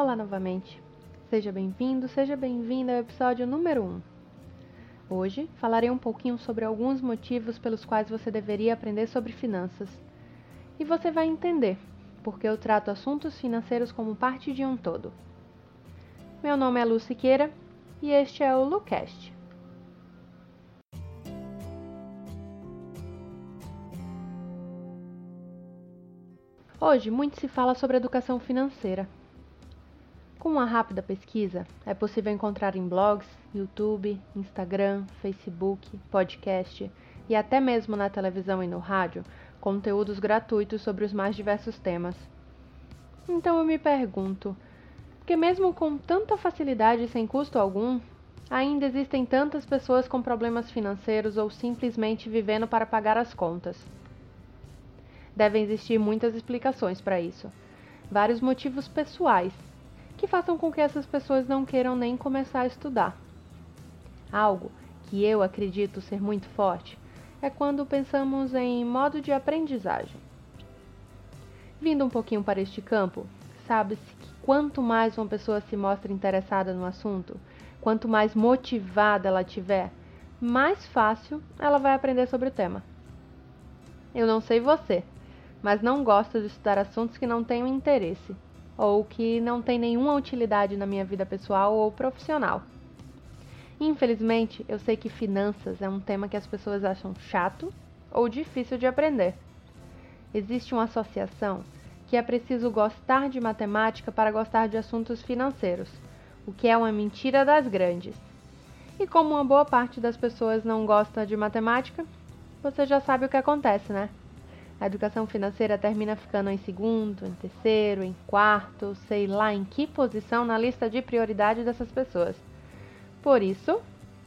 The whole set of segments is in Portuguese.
Olá novamente. Seja bem-vindo, seja bem-vinda ao episódio número 1. Hoje falarei um pouquinho sobre alguns motivos pelos quais você deveria aprender sobre finanças. E você vai entender porque eu trato assuntos financeiros como parte de um todo. Meu nome é Lu Siqueira e este é o LuCast. Hoje muito se fala sobre educação financeira. Com uma rápida pesquisa, é possível encontrar em blogs, YouTube, Instagram, Facebook, podcast e até mesmo na televisão e no rádio conteúdos gratuitos sobre os mais diversos temas. Então eu me pergunto, que mesmo com tanta facilidade e sem custo algum, ainda existem tantas pessoas com problemas financeiros ou simplesmente vivendo para pagar as contas? Devem existir muitas explicações para isso. Vários motivos pessoais que façam com que essas pessoas não queiram nem começar a estudar. Algo que eu acredito ser muito forte é quando pensamos em modo de aprendizagem. Vindo um pouquinho para este campo, sabe-se que quanto mais uma pessoa se mostra interessada no assunto, quanto mais motivada ela tiver, mais fácil ela vai aprender sobre o tema. Eu não sei você, mas não gosto de estudar assuntos que não tenho interesse ou que não têm nenhuma utilidade na minha vida pessoal ou profissional. Infelizmente, eu sei que finanças é um tema que as pessoas acham chato ou difícil de aprender. Existe uma associação que é preciso gostar de matemática para gostar de assuntos financeiros, o que é uma mentira das grandes. E como uma boa parte das pessoas não gosta de matemática, você já sabe o que acontece, né? A educação financeira termina ficando em segundo, em terceiro, em quarto, sei lá em que posição na lista de prioridade dessas pessoas. Por isso,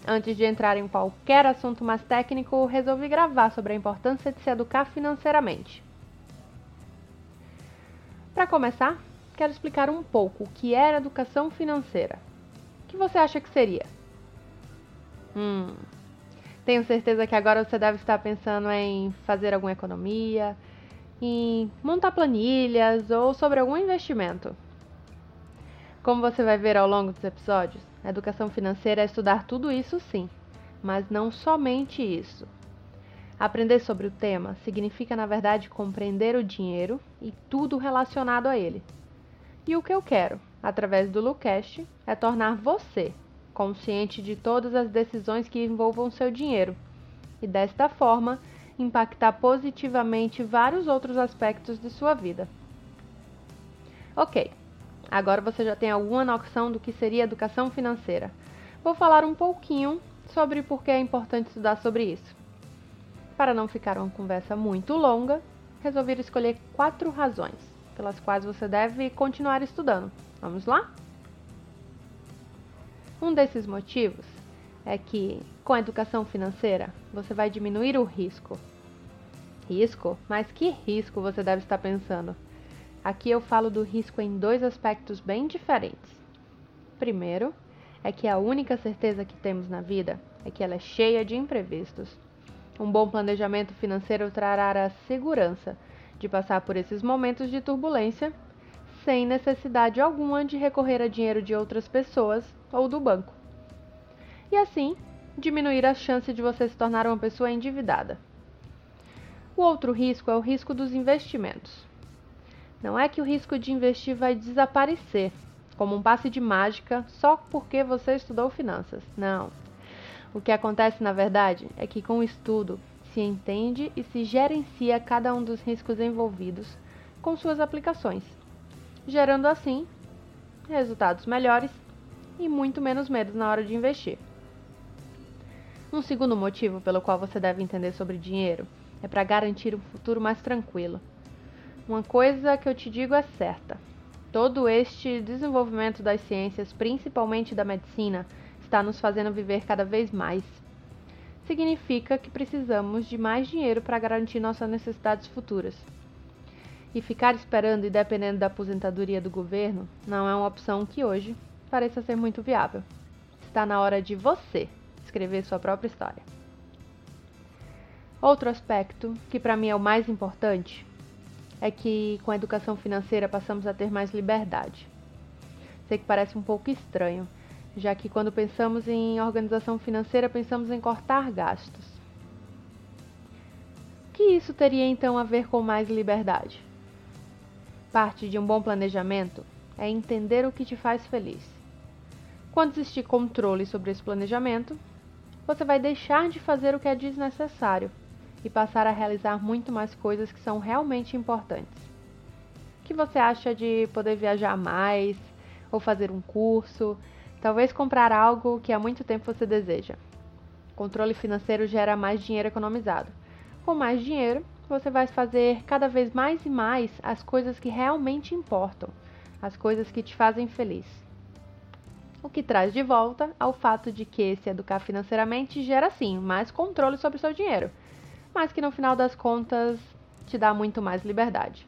antes de entrar em qualquer assunto mais técnico, resolvi gravar sobre a importância de se educar financeiramente. Para começar, quero explicar um pouco o que era educação financeira. O que você acha que seria? Hum, tenho certeza que agora você deve estar pensando em fazer alguma economia, em montar planilhas ou sobre algum investimento. Como você vai ver ao longo dos episódios, a educação financeira é estudar tudo isso sim, mas não somente isso. Aprender sobre o tema significa, na verdade, compreender o dinheiro e tudo relacionado a ele. E o que eu quero, através do Lucast, é tornar você consciente de todas as decisões que envolvam seu dinheiro e, desta forma, impactar positivamente vários outros aspectos de sua vida. Ok, agora você já tem alguma noção do que seria educação financeira. Vou falar um pouquinho sobre por que é importante estudar sobre isso. Para não ficar uma conversa muito longa, resolvi escolher quatro razões pelas quais você deve continuar estudando. Vamos lá? Um desses motivos é que, com a educação financeira, você vai diminuir o risco. Risco? Mas que risco você deve estar pensando? Aqui eu falo do risco em dois aspectos bem diferentes. Primeiro, é que a única certeza que temos na vida é que ela é cheia de imprevistos. Um bom planejamento financeiro trará a segurança de passar por esses momentos de turbulência sem necessidade alguma de recorrer a dinheiro de outras pessoas ou do banco. E assim, diminuir a chance de você se tornar uma pessoa endividada. O outro risco é o risco dos investimentos. Não é que o risco de investir vai desaparecer, como um passe de mágica, só porque você estudou finanças. Não. O que acontece, na verdade, é que com o estudo se entende e se gerencia cada um dos riscos envolvidos com suas aplicações gerando assim resultados melhores e muito menos medo na hora de investir. Um segundo motivo pelo qual você deve entender sobre dinheiro é para garantir um futuro mais tranquilo. Uma coisa que eu te digo é certa: todo este desenvolvimento das ciências, principalmente da medicina, está nos fazendo viver cada vez mais. Significa que precisamos de mais dinheiro para garantir nossas necessidades futuras. E ficar esperando e dependendo da aposentadoria do governo não é uma opção que hoje pareça ser muito viável. Está na hora de você escrever sua própria história. Outro aspecto, que para mim é o mais importante, é que com a educação financeira passamos a ter mais liberdade. Sei que parece um pouco estranho, já que quando pensamos em organização financeira, pensamos em cortar gastos. O que isso teria então a ver com mais liberdade? Parte de um bom planejamento é entender o que te faz feliz. Quando existir controle sobre esse planejamento, você vai deixar de fazer o que é desnecessário e passar a realizar muito mais coisas que são realmente importantes. O que você acha de poder viajar mais, ou fazer um curso, talvez comprar algo que há muito tempo você deseja? Controle financeiro gera mais dinheiro economizado. Com mais dinheiro, você vai fazer cada vez mais e mais as coisas que realmente importam, as coisas que te fazem feliz. O que traz de volta ao fato de que se educar financeiramente gera sim mais controle sobre o seu dinheiro mas que no final das contas te dá muito mais liberdade.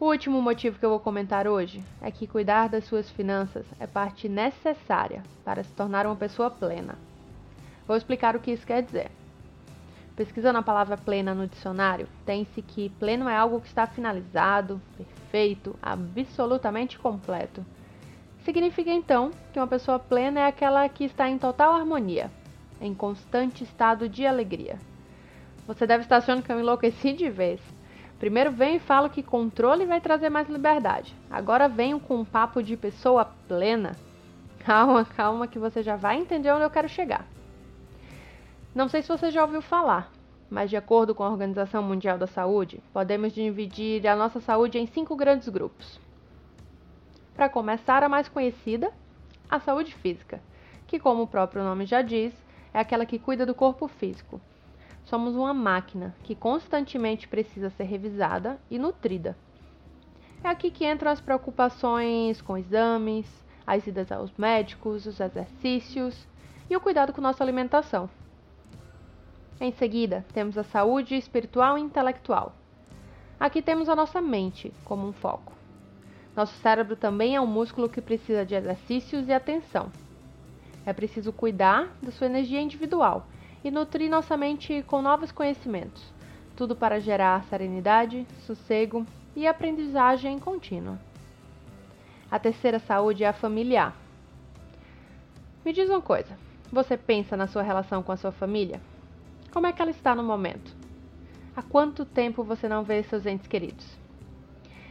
O último motivo que eu vou comentar hoje é que cuidar das suas finanças é parte necessária para se tornar uma pessoa plena. Vou explicar o que isso quer dizer. Pesquisando a palavra plena no dicionário, tem-se que pleno é algo que está finalizado, perfeito, absolutamente completo. Significa então que uma pessoa plena é aquela que está em total harmonia, em constante estado de alegria. Você deve estar achando que eu enlouqueci de vez. Primeiro venho e falo que controle vai trazer mais liberdade. Agora venho com um papo de pessoa plena. Calma, calma, que você já vai entender onde eu quero chegar. Não sei se você já ouviu falar, mas de acordo com a Organização Mundial da Saúde, podemos dividir a nossa saúde em cinco grandes grupos. Para começar, a mais conhecida, a saúde física, que, como o próprio nome já diz, é aquela que cuida do corpo físico, somos uma máquina que constantemente precisa ser revisada e nutrida. É aqui que entram as preocupações com exames, as idas aos médicos, os exercícios e o cuidado com nossa alimentação. Em seguida, temos a saúde espiritual e intelectual. Aqui temos a nossa mente como um foco. Nosso cérebro também é um músculo que precisa de exercícios e atenção. É preciso cuidar da sua energia individual e nutrir nossa mente com novos conhecimentos, tudo para gerar serenidade, sossego e aprendizagem contínua. A terceira saúde é a familiar. Me diz uma coisa: você pensa na sua relação com a sua família? Como é que ela está no momento? Há quanto tempo você não vê seus entes queridos?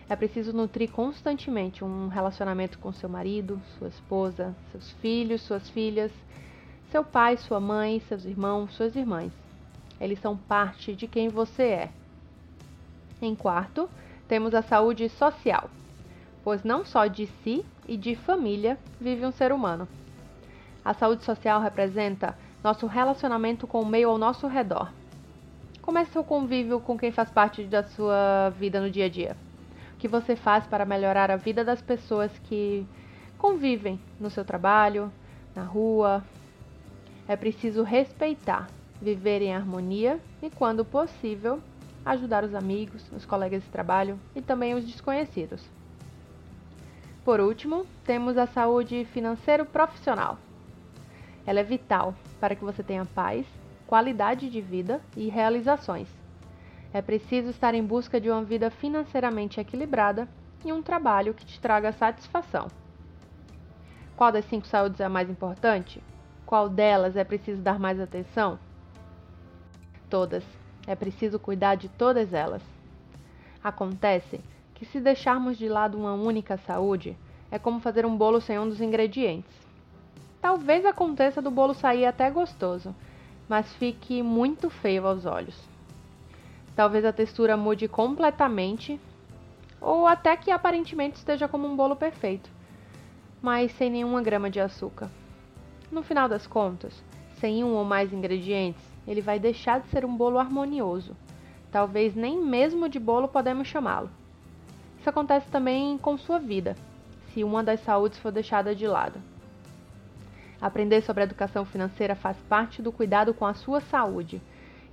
É preciso nutrir constantemente um relacionamento com seu marido, sua esposa, seus filhos, suas filhas seu pai, sua mãe, seus irmãos, suas irmãs. Eles são parte de quem você é. Em quarto, temos a saúde social, pois não só de si e de família vive um ser humano. A saúde social representa nosso relacionamento com o meio ao nosso redor. Como é seu convívio com quem faz parte da sua vida no dia a dia? Que você faz para melhorar a vida das pessoas que convivem no seu trabalho, na rua, é preciso respeitar, viver em harmonia e, quando possível, ajudar os amigos, os colegas de trabalho e também os desconhecidos. Por último, temos a saúde financeira profissional. Ela é vital para que você tenha paz, qualidade de vida e realizações. É preciso estar em busca de uma vida financeiramente equilibrada e um trabalho que te traga satisfação. Qual das cinco saúdes é a mais importante? Qual delas é preciso dar mais atenção? Todas. É preciso cuidar de todas elas. Acontece que se deixarmos de lado uma única saúde, é como fazer um bolo sem um dos ingredientes. Talvez aconteça do bolo sair até gostoso, mas fique muito feio aos olhos. Talvez a textura mude completamente, ou até que aparentemente esteja como um bolo perfeito, mas sem nenhuma grama de açúcar. No final das contas, sem um ou mais ingredientes, ele vai deixar de ser um bolo harmonioso. Talvez nem mesmo de bolo podemos chamá-lo. Isso acontece também com sua vida, se uma das saúdes for deixada de lado. Aprender sobre educação financeira faz parte do cuidado com a sua saúde.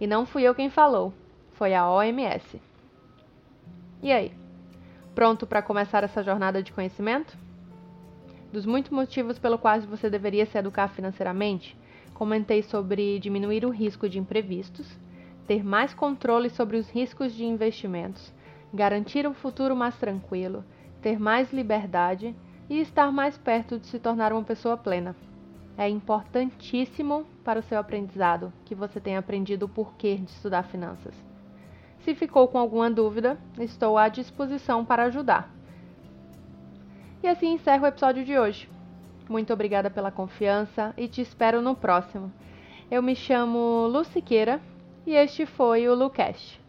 E não fui eu quem falou, foi a OMS. E aí? Pronto para começar essa jornada de conhecimento? Dos muitos motivos pelo quais você deveria se educar financeiramente, comentei sobre diminuir o risco de imprevistos, ter mais controle sobre os riscos de investimentos, garantir um futuro mais tranquilo, ter mais liberdade, e estar mais perto de se tornar uma pessoa plena. É importantíssimo para o seu aprendizado que você tenha aprendido o porquê de estudar finanças. Se ficou com alguma dúvida, estou à disposição para ajudar. E assim encerro o episódio de hoje. Muito obrigada pela confiança e te espero no próximo. Eu me chamo Luciqueira e este foi o Lucast.